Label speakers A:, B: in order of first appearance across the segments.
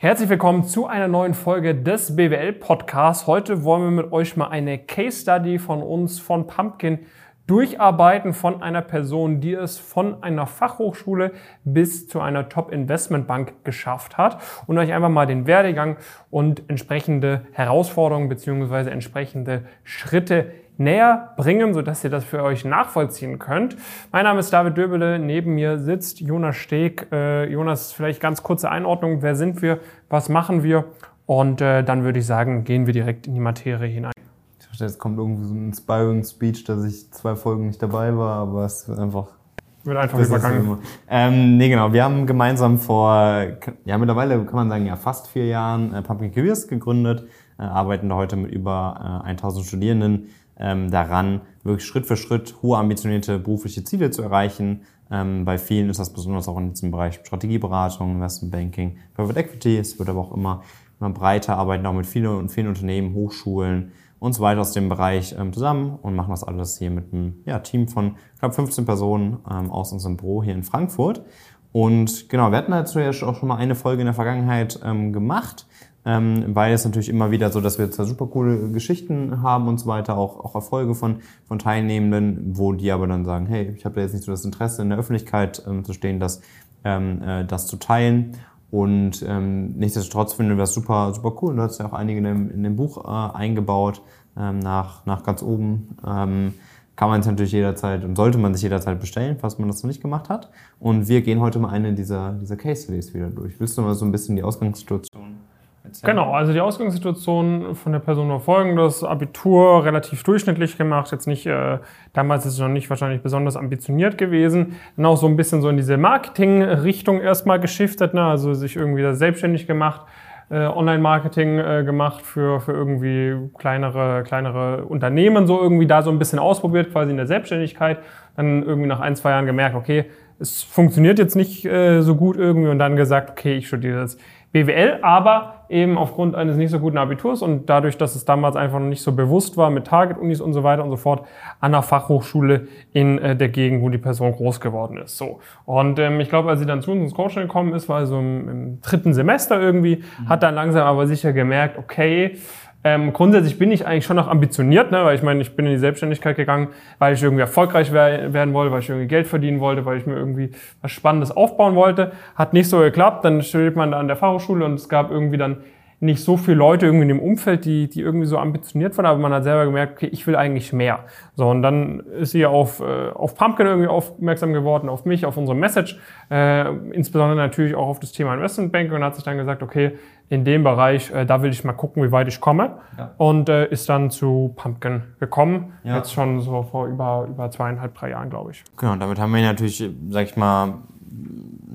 A: Herzlich willkommen zu einer neuen Folge des BWL Podcasts. Heute wollen wir mit euch mal eine Case Study von uns von Pumpkin durcharbeiten von einer Person, die es von einer Fachhochschule bis zu einer Top Investment Bank geschafft hat und euch einfach mal den Werdegang und entsprechende Herausforderungen beziehungsweise entsprechende Schritte näher bringen, sodass ihr das für euch nachvollziehen könnt. Mein Name ist David Döbele, neben mir sitzt Jonas Steg. Äh, Jonas, vielleicht ganz kurze Einordnung, wer sind wir, was machen wir? Und äh, dann würde ich sagen, gehen wir direkt in die Materie hinein.
B: Ich dachte, jetzt kommt irgendwie so ein Inspiring Speech, dass ich zwei Folgen nicht dabei war, aber es wird einfach
A: wird einfach übergangen.
B: Ähm, nee, genau. Wir haben gemeinsam vor, ja, mittlerweile kann man sagen, ja, fast vier Jahren äh, Pumpkin Careers gegründet, äh, arbeiten da heute mit über äh, 1000 Studierenden ähm, daran, wirklich Schritt für Schritt hohe ambitionierte berufliche Ziele zu erreichen. Ähm, bei vielen ist das besonders auch in diesem Bereich Strategieberatung, Investment Banking, Private Equity. Es wird aber auch immer, immer breiter, arbeiten auch mit vielen vielen Unternehmen, Hochschulen und so weiter aus dem Bereich ähm, zusammen und machen das alles hier mit einem ja, Team von knapp 15 Personen ähm, aus unserem Büro hier in Frankfurt. Und genau, wir hatten dazu ja auch schon mal eine Folge in der Vergangenheit ähm, gemacht ähm, weil es natürlich immer wieder so, dass wir zwar super coole Geschichten haben und so weiter, auch, auch Erfolge von, von Teilnehmenden, wo die aber dann sagen, hey, ich habe da jetzt nicht so das Interesse in der Öffentlichkeit ähm, zu stehen, das, ähm, äh, das zu teilen. Und ähm, nichtsdestotrotz finden wir das super, super cool. Du hast ja auch einige in dem, in dem Buch äh, eingebaut, ähm, nach, nach ganz oben. Ähm, kann man es natürlich jederzeit und sollte man sich jederzeit bestellen, falls man das noch nicht gemacht hat. Und wir gehen heute mal eine dieser, dieser Case Studies wieder durch. Willst du mal so ein bisschen die Ausgangssituation
A: Genau, also die Ausgangssituation von der Person war folgendes. Abitur relativ durchschnittlich gemacht, jetzt nicht, äh, damals ist es noch nicht wahrscheinlich besonders ambitioniert gewesen. Dann auch so ein bisschen so in diese Marketing-Richtung erstmal geschiftet, ne? also sich irgendwie da selbstständig gemacht, äh, Online-Marketing äh, gemacht für, für irgendwie kleinere, kleinere Unternehmen, so irgendwie da so ein bisschen ausprobiert, quasi in der Selbstständigkeit. Dann irgendwie nach ein, zwei Jahren gemerkt, okay, es funktioniert jetzt nicht äh, so gut irgendwie und dann gesagt, okay, ich studiere das BWL, aber eben aufgrund eines nicht so guten Abiturs und dadurch, dass es damals einfach noch nicht so bewusst war mit Target-Unis und so weiter und so fort, an der Fachhochschule in äh, der Gegend, wo die Person groß geworden ist. So. Und ähm, ich glaube, als sie dann zu uns ins Coaching gekommen ist, war so im, im dritten Semester irgendwie, mhm. hat dann langsam aber sicher gemerkt, okay, ähm, grundsätzlich bin ich eigentlich schon noch ambitioniert, ne? weil ich meine, ich bin in die Selbstständigkeit gegangen, weil ich irgendwie erfolgreich werden wollte, weil ich irgendwie Geld verdienen wollte, weil ich mir irgendwie was Spannendes aufbauen wollte. Hat nicht so geklappt, dann studiert man da an der Fachhochschule und es gab irgendwie dann nicht so viele Leute irgendwie in dem Umfeld, die, die irgendwie so ambitioniert waren, aber man hat selber gemerkt, okay, ich will eigentlich mehr. So, und dann ist sie auf, äh, auf Pumpkin irgendwie aufmerksam geworden, auf mich, auf unsere Message, äh, insbesondere natürlich auch auf das Thema Investment Banking und hat sich dann gesagt, okay, in dem Bereich, äh, da will ich mal gucken, wie weit ich komme. Ja. Und äh, ist dann zu Pumpkin gekommen. Ja. Jetzt schon so vor über, über zweieinhalb, drei Jahren, glaube ich.
B: Genau, damit haben wir natürlich, sag ich mal,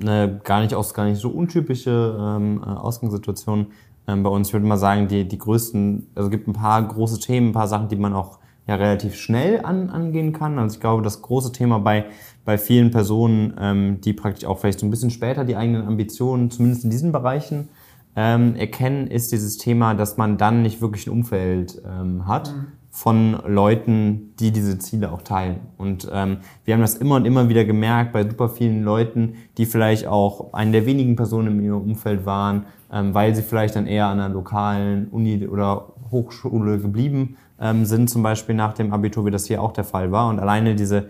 B: eine gar nicht, aus, gar nicht so untypische ähm, äh, Ausgangssituation ähm, bei uns. Ich würde mal sagen, die, die größten, also es gibt ein paar große Themen, ein paar Sachen, die man auch ja relativ schnell an, angehen kann. Also ich glaube, das große Thema bei, bei vielen Personen, ähm, die praktisch auch vielleicht so ein bisschen später die eigenen Ambitionen, zumindest in diesen Bereichen, ähm, erkennen, ist dieses Thema, dass man dann nicht wirklich ein Umfeld ähm, hat mhm. Von Leuten, die diese Ziele auch teilen. Und ähm, wir haben das immer und immer wieder gemerkt bei super vielen Leuten, die vielleicht auch eine der wenigen Personen in ihrem Umfeld waren, ähm, weil sie vielleicht dann eher an einer lokalen Uni oder Hochschule geblieben ähm, sind, zum Beispiel nach dem Abitur, wie das hier auch der Fall war. Und alleine diese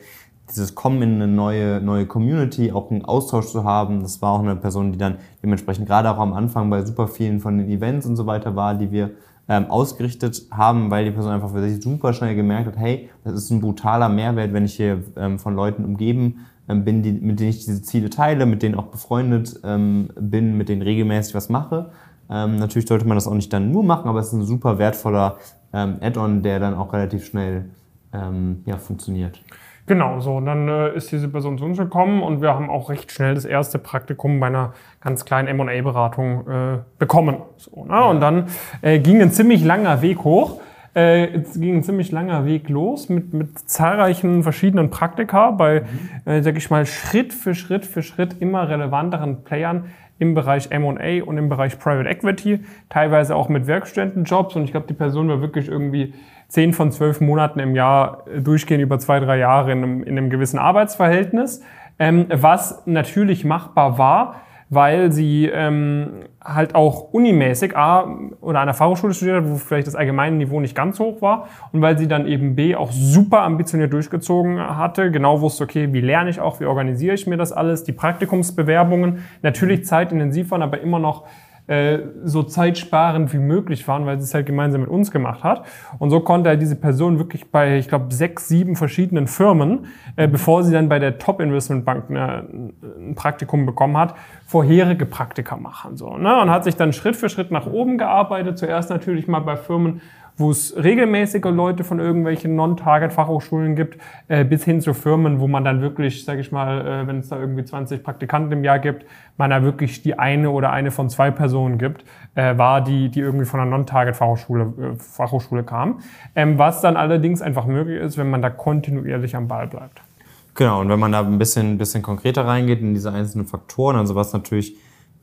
B: dieses Kommen in eine neue, neue Community, auch einen Austausch zu haben. Das war auch eine Person, die dann dementsprechend gerade auch am Anfang bei super vielen von den Events und so weiter war, die wir ähm, ausgerichtet haben, weil die Person einfach für sich super schnell gemerkt hat, hey, das ist ein brutaler Mehrwert, wenn ich hier ähm, von Leuten umgeben ähm, bin, die, mit denen ich diese Ziele teile, mit denen auch befreundet ähm, bin, mit denen regelmäßig was mache. Ähm, natürlich sollte man das auch nicht dann nur machen, aber es ist ein super wertvoller ähm, Add-on, der dann auch relativ schnell ähm, ja, funktioniert.
A: Genau, so. Und dann äh, ist diese Person zu uns gekommen und wir haben auch recht schnell das erste Praktikum bei einer ganz kleinen M&A-Beratung äh, bekommen. So, ne? Und dann äh, ging ein ziemlich langer Weg hoch. Äh, es ging ein ziemlich langer Weg los mit, mit zahlreichen verschiedenen Praktika bei, mhm. äh, sag ich mal, Schritt für Schritt für Schritt immer relevanteren Playern im Bereich M&A und im Bereich Private Equity, teilweise auch mit Werkstudentenjobs und ich glaube, die Person war wirklich irgendwie zehn von zwölf Monaten im Jahr äh, durchgehen über zwei, drei Jahre in einem, in einem gewissen Arbeitsverhältnis, ähm, was natürlich machbar war, weil sie ähm, halt auch unimäßig A oder an der Fachhochschule studiert hat, wo vielleicht das allgemeine Niveau nicht ganz hoch war und weil sie dann eben B auch super ambitioniert durchgezogen hatte, genau wusste, okay, wie lerne ich auch, wie organisiere ich mir das alles, die Praktikumsbewerbungen. Natürlich zeitintensiv waren, aber immer noch äh, so zeitsparend wie möglich waren, weil sie es halt gemeinsam mit uns gemacht hat. Und so konnte halt diese Person wirklich bei, ich glaube, sechs, sieben verschiedenen Firmen, äh, bevor sie dann bei der Top Investment Bank eine, ein Praktikum bekommen hat, vorherige Praktika machen. So, ne? Und hat sich dann Schritt für Schritt nach oben gearbeitet. Zuerst natürlich mal bei Firmen, wo es regelmäßige Leute von irgendwelchen Non-Target-Fachhochschulen gibt, äh, bis hin zu Firmen, wo man dann wirklich, sage ich mal, äh, wenn es da irgendwie 20 Praktikanten im Jahr gibt, man da wirklich die eine oder eine von zwei Personen gibt, äh, war die, die irgendwie von einer Non-Target-Fachhochschule äh, Fachhochschule kam. Ähm, was dann allerdings einfach möglich ist, wenn man da kontinuierlich am Ball bleibt.
B: Genau, und wenn man da ein bisschen, bisschen konkreter reingeht in diese einzelnen Faktoren, also was natürlich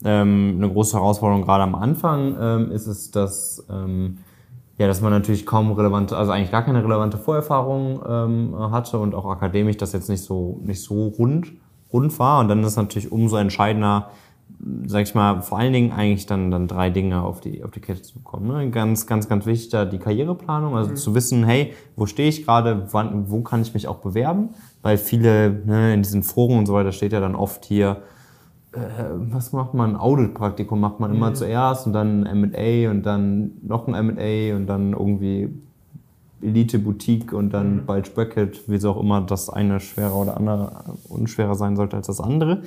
B: ähm, eine große Herausforderung gerade am Anfang ähm, ist, ist, dass ähm, ja, dass man natürlich kaum relevante, also eigentlich gar keine relevante Vorerfahrung ähm, hatte und auch akademisch das jetzt nicht so nicht so rund rund war. Und dann ist es natürlich umso entscheidender, sag ich mal, vor allen Dingen eigentlich dann dann drei Dinge auf die auf die Kette zu bekommen. Ne? Ganz ganz ganz wichtig da die Karriereplanung, also mhm. zu wissen, hey, wo stehe ich gerade, wann, wo kann ich mich auch bewerben? Weil viele ne, in diesen Foren und so weiter steht ja dann oft hier äh, was macht man? Audit-Praktikum macht man immer mhm. zuerst und dann M&A und dann noch ein M&A und dann irgendwie Elite Boutique und dann mhm. bald Bracket, wie so auch immer das eine schwerer oder andere unschwerer sein sollte als das andere.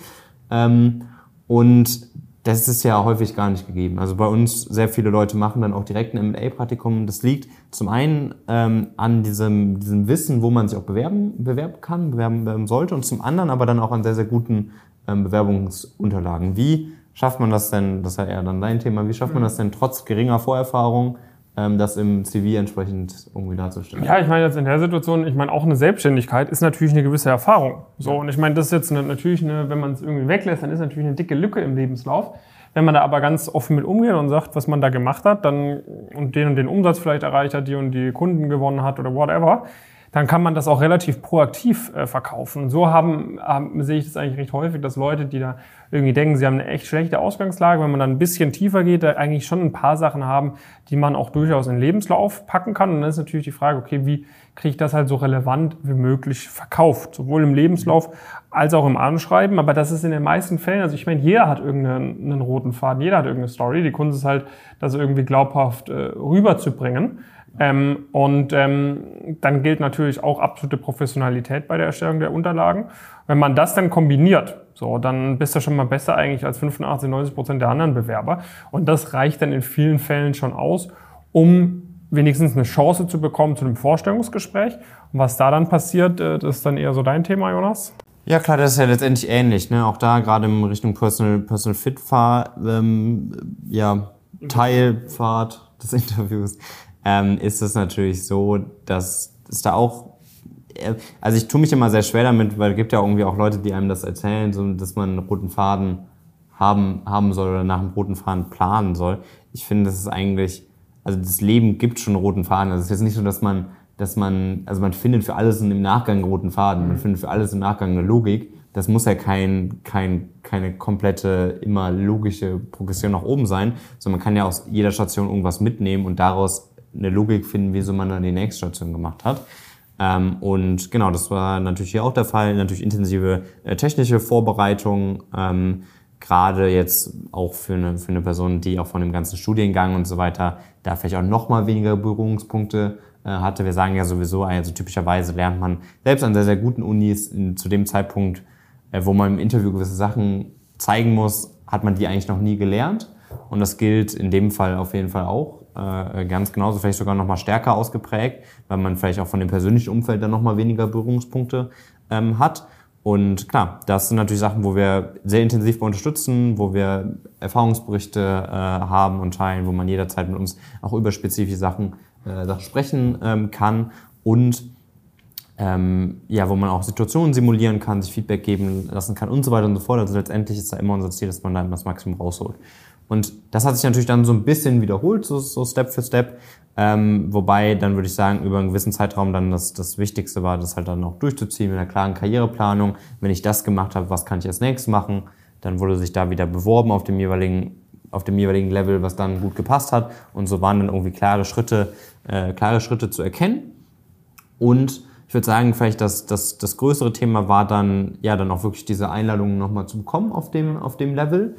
B: Ähm, und das ist ja häufig gar nicht gegeben. Also bei uns sehr viele Leute machen dann auch direkt ein M&A-Praktikum. Das liegt zum einen ähm, an diesem, diesem Wissen, wo man sich auch bewerben, bewerben kann, bewerben, bewerben sollte und zum anderen aber dann auch an sehr, sehr guten Bewerbungsunterlagen. Wie schafft man das denn, das ist ja eher dann dein Thema, wie schafft man das denn trotz geringer Vorerfahrung, ähm, das im CV entsprechend irgendwie darzustellen?
A: Ja, ich meine jetzt in der Situation, ich meine auch eine Selbstständigkeit ist natürlich eine gewisse Erfahrung. So, und ich meine, das ist jetzt eine, natürlich eine, wenn man es irgendwie weglässt, dann ist natürlich eine dicke Lücke im Lebenslauf. Wenn man da aber ganz offen mit umgeht und sagt, was man da gemacht hat, dann und den und den Umsatz vielleicht erreicht hat, die und die Kunden gewonnen hat oder whatever, dann kann man das auch relativ proaktiv äh, verkaufen. Und so haben, haben, sehe ich das eigentlich recht häufig, dass Leute, die da irgendwie denken, sie haben eine echt schlechte Ausgangslage, wenn man dann ein bisschen tiefer geht, da eigentlich schon ein paar Sachen haben, die man auch durchaus in den Lebenslauf packen kann. Und dann ist natürlich die Frage, okay, wie kriege ich das halt so relevant wie möglich verkauft? Sowohl im Lebenslauf als auch im Anschreiben. Aber das ist in den meisten Fällen, also ich meine, jeder hat irgendeinen einen roten Faden, jeder hat irgendeine Story. Die Kunst ist halt, das irgendwie glaubhaft äh, rüberzubringen. Ähm, und ähm, dann gilt natürlich auch absolute Professionalität bei der Erstellung der Unterlagen. Wenn man das dann kombiniert, so, dann bist du schon mal besser eigentlich als 85, 90 Prozent der anderen Bewerber. Und das reicht dann in vielen Fällen schon aus, um wenigstens eine Chance zu bekommen zu einem Vorstellungsgespräch. Und was da dann passiert, äh, das ist dann eher so dein Thema, Jonas?
B: Ja klar, das ist ja letztendlich ähnlich. Ne? Auch da gerade in Richtung Personal, Personal Fit Fahr, ähm, ja, Teilfahrt des Interviews ähm, ist es natürlich so, dass es da auch äh, also ich tue mich immer sehr schwer damit, weil es gibt ja irgendwie auch Leute, die einem das erzählen, so, dass man einen roten Faden haben, haben soll oder nach einem roten Faden planen soll. Ich finde, das ist eigentlich, also das Leben gibt schon einen roten Faden. Also es ist jetzt nicht so, dass man, dass man, also man findet für alles im Nachgang einen roten Faden. Man mhm. findet für alles im Nachgang eine Logik. Das muss ja kein, kein, keine komplette, immer logische Progression nach oben sein, sondern man kann ja aus jeder Station irgendwas mitnehmen und daraus eine Logik finden, wieso man dann die nächste Station gemacht hat. Ähm, und genau, das war natürlich hier auch der Fall. Natürlich intensive äh, technische Vorbereitung, ähm, gerade jetzt auch für eine, für eine Person, die auch von dem ganzen Studiengang und so weiter da vielleicht auch noch mal weniger Berührungspunkte äh, hatte. Wir sagen ja sowieso, also typischerweise lernt man selbst an sehr, sehr guten Unis in, zu dem Zeitpunkt, äh, wo man im Interview gewisse Sachen zeigen muss, hat man die eigentlich noch nie gelernt. Und das gilt in dem Fall auf jeden Fall auch äh, ganz genauso, vielleicht sogar noch mal stärker ausgeprägt, weil man vielleicht auch von dem persönlichen Umfeld dann noch mal weniger Berührungspunkte ähm, hat. Und klar, das sind natürlich Sachen, wo wir sehr intensiv unterstützen, wo wir Erfahrungsberichte äh, haben und teilen, wo man jederzeit mit uns auch über spezifische Sachen, äh, Sachen sprechen ähm, kann und ähm, ja, wo man auch Situationen simulieren kann, sich Feedback geben lassen kann und so weiter und so fort. Also letztendlich ist da immer unser Ziel, dass man da das Maximum rausholt. Und das hat sich natürlich dann so ein bisschen wiederholt, so, so Step für Step. Ähm, wobei dann würde ich sagen, über einen gewissen Zeitraum dann das, das Wichtigste war, das halt dann auch durchzuziehen mit einer klaren Karriereplanung. Wenn ich das gemacht habe, was kann ich als nächstes machen? dann wurde sich da wieder beworben auf dem jeweiligen auf dem jeweiligen Level, was dann gut gepasst hat. Und so waren dann irgendwie klare Schritte, äh, klare Schritte zu erkennen. Und ich würde sagen, vielleicht das, das, das größere Thema war dann, ja, dann auch wirklich diese Einladungen nochmal zu bekommen auf dem, auf dem Level.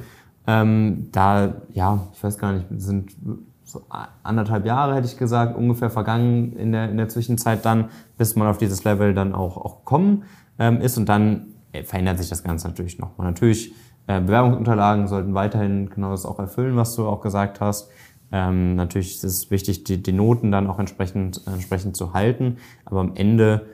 B: Ähm, da, ja, ich weiß gar nicht, sind so anderthalb Jahre, hätte ich gesagt, ungefähr vergangen in der, in der Zwischenzeit dann, bis man auf dieses Level dann auch, auch gekommen ähm, ist. Und dann äh, verändert sich das Ganze natürlich nochmal. Natürlich, äh, Bewerbungsunterlagen sollten weiterhin genau das auch erfüllen, was du auch gesagt hast. Ähm, natürlich ist es wichtig, die, die Noten dann auch entsprechend, entsprechend zu halten. Aber am Ende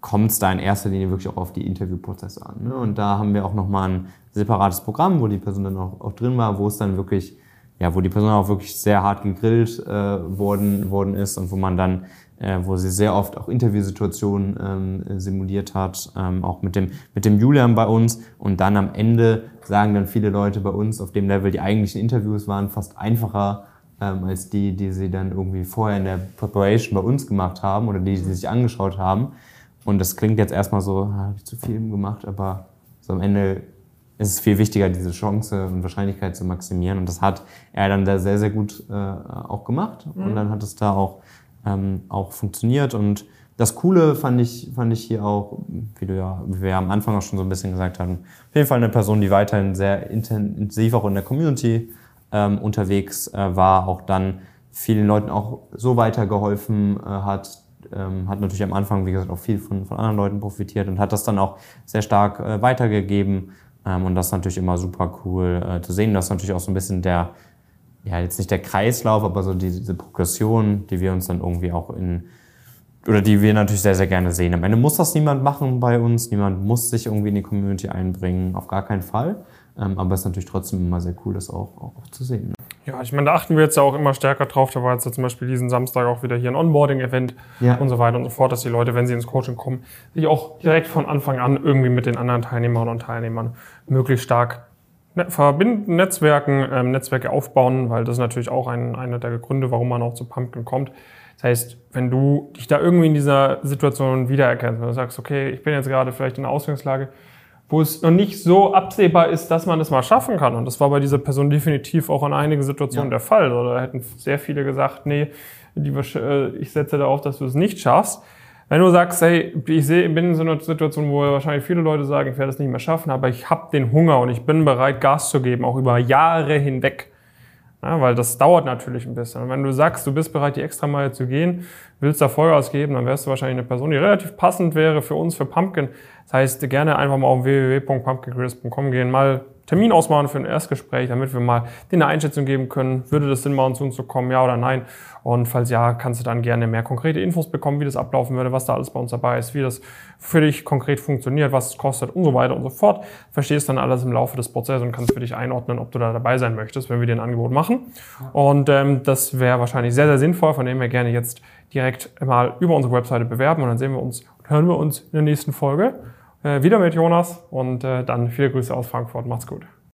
B: kommt es da in erster Linie wirklich auch auf die Interviewprozesse an. Ne? Und da haben wir auch nochmal ein separates Programm, wo die Person dann auch, auch drin war, wo es dann wirklich, ja, wo die Person auch wirklich sehr hart gegrillt äh, worden, worden ist und wo man dann, äh, wo sie sehr oft auch Interviewsituationen ähm, simuliert hat, ähm, auch mit dem, mit dem Julian bei uns. Und dann am Ende sagen dann viele Leute bei uns auf dem Level, die eigentlichen Interviews waren fast einfacher ähm, als die, die sie dann irgendwie vorher in der Preparation bei uns gemacht haben oder die, die sich angeschaut haben. Und das klingt jetzt erstmal so, habe ich zu viel gemacht, aber so am Ende ist es viel wichtiger, diese Chance und Wahrscheinlichkeit zu maximieren. Und das hat er dann da sehr, sehr gut äh, auch gemacht. Mhm. Und dann hat es da auch, ähm, auch funktioniert. Und das Coole fand ich, fand ich hier auch, wie, du ja, wie wir am Anfang auch schon so ein bisschen gesagt haben, auf jeden Fall eine Person, die weiterhin sehr intensiv auch in der Community ähm, unterwegs äh, war, auch dann vielen Leuten auch so weitergeholfen äh, hat, ähm, hat natürlich am Anfang, wie gesagt, auch viel von, von anderen Leuten profitiert und hat das dann auch sehr stark äh, weitergegeben. Ähm, und das ist natürlich immer super cool äh, zu sehen. Das ist natürlich auch so ein bisschen der, ja, jetzt nicht der Kreislauf, aber so die, diese Progression, die wir uns dann irgendwie auch in, oder die wir natürlich sehr, sehr gerne sehen. Am Ende muss das niemand machen bei uns, niemand muss sich irgendwie in die Community einbringen, auf gar keinen Fall. Ähm, aber es ist natürlich trotzdem immer sehr cool, das auch, auch, auch zu sehen.
A: Ja, ich meine, da achten wir jetzt ja auch immer stärker drauf. Da war jetzt zum Beispiel diesen Samstag auch wieder hier ein Onboarding-Event ja. und so weiter und so fort, dass die Leute, wenn sie ins Coaching kommen, sich auch direkt von Anfang an irgendwie mit den anderen Teilnehmern und Teilnehmern möglichst stark verbinden, Netzwerken, ähm, Netzwerke aufbauen, weil das ist natürlich auch ein, einer der Gründe, warum man auch zu Pumpkin kommt. Das heißt, wenn du dich da irgendwie in dieser Situation wiedererkennst, wenn du sagst, okay, ich bin jetzt gerade vielleicht in einer Ausgangslage, wo es noch nicht so absehbar ist, dass man das mal schaffen kann. Und das war bei dieser Person definitiv auch in einigen Situationen ja. der Fall. Oder hätten sehr viele gesagt, nee, äh, ich setze darauf, dass du es nicht schaffst. Wenn du sagst, hey, ich bin in so einer Situation, wo wahrscheinlich viele Leute sagen, ich werde es nicht mehr schaffen, aber ich habe den Hunger und ich bin bereit, Gas zu geben, auch über Jahre hinweg, ja, weil das dauert natürlich ein bisschen. Und wenn du sagst, du bist bereit, die extra Meile zu gehen, willst da Vollgas geben, dann wärst du wahrscheinlich eine Person, die relativ passend wäre für uns, für Pumpkin. Das heißt, gerne einfach mal auf www.pumpkincrisp.com gehen, mal Termin ausmachen für ein Erstgespräch, damit wir mal dir eine Einschätzung geben können, würde das Sinn machen, zu uns zu kommen, ja oder nein. Und falls ja, kannst du dann gerne mehr konkrete Infos bekommen, wie das ablaufen würde, was da alles bei uns dabei ist, wie das für dich konkret funktioniert, was es kostet und so weiter und so fort. Verstehst dann alles im Laufe des Prozesses und kannst für dich einordnen, ob du da dabei sein möchtest, wenn wir dir ein Angebot machen. Und ähm, das wäre wahrscheinlich sehr, sehr sinnvoll, von dem wir gerne jetzt direkt mal über unsere Webseite bewerben und dann sehen wir uns und hören wir uns in der nächsten Folge wieder mit Jonas und äh, dann viele Grüße aus Frankfurt. Macht's gut.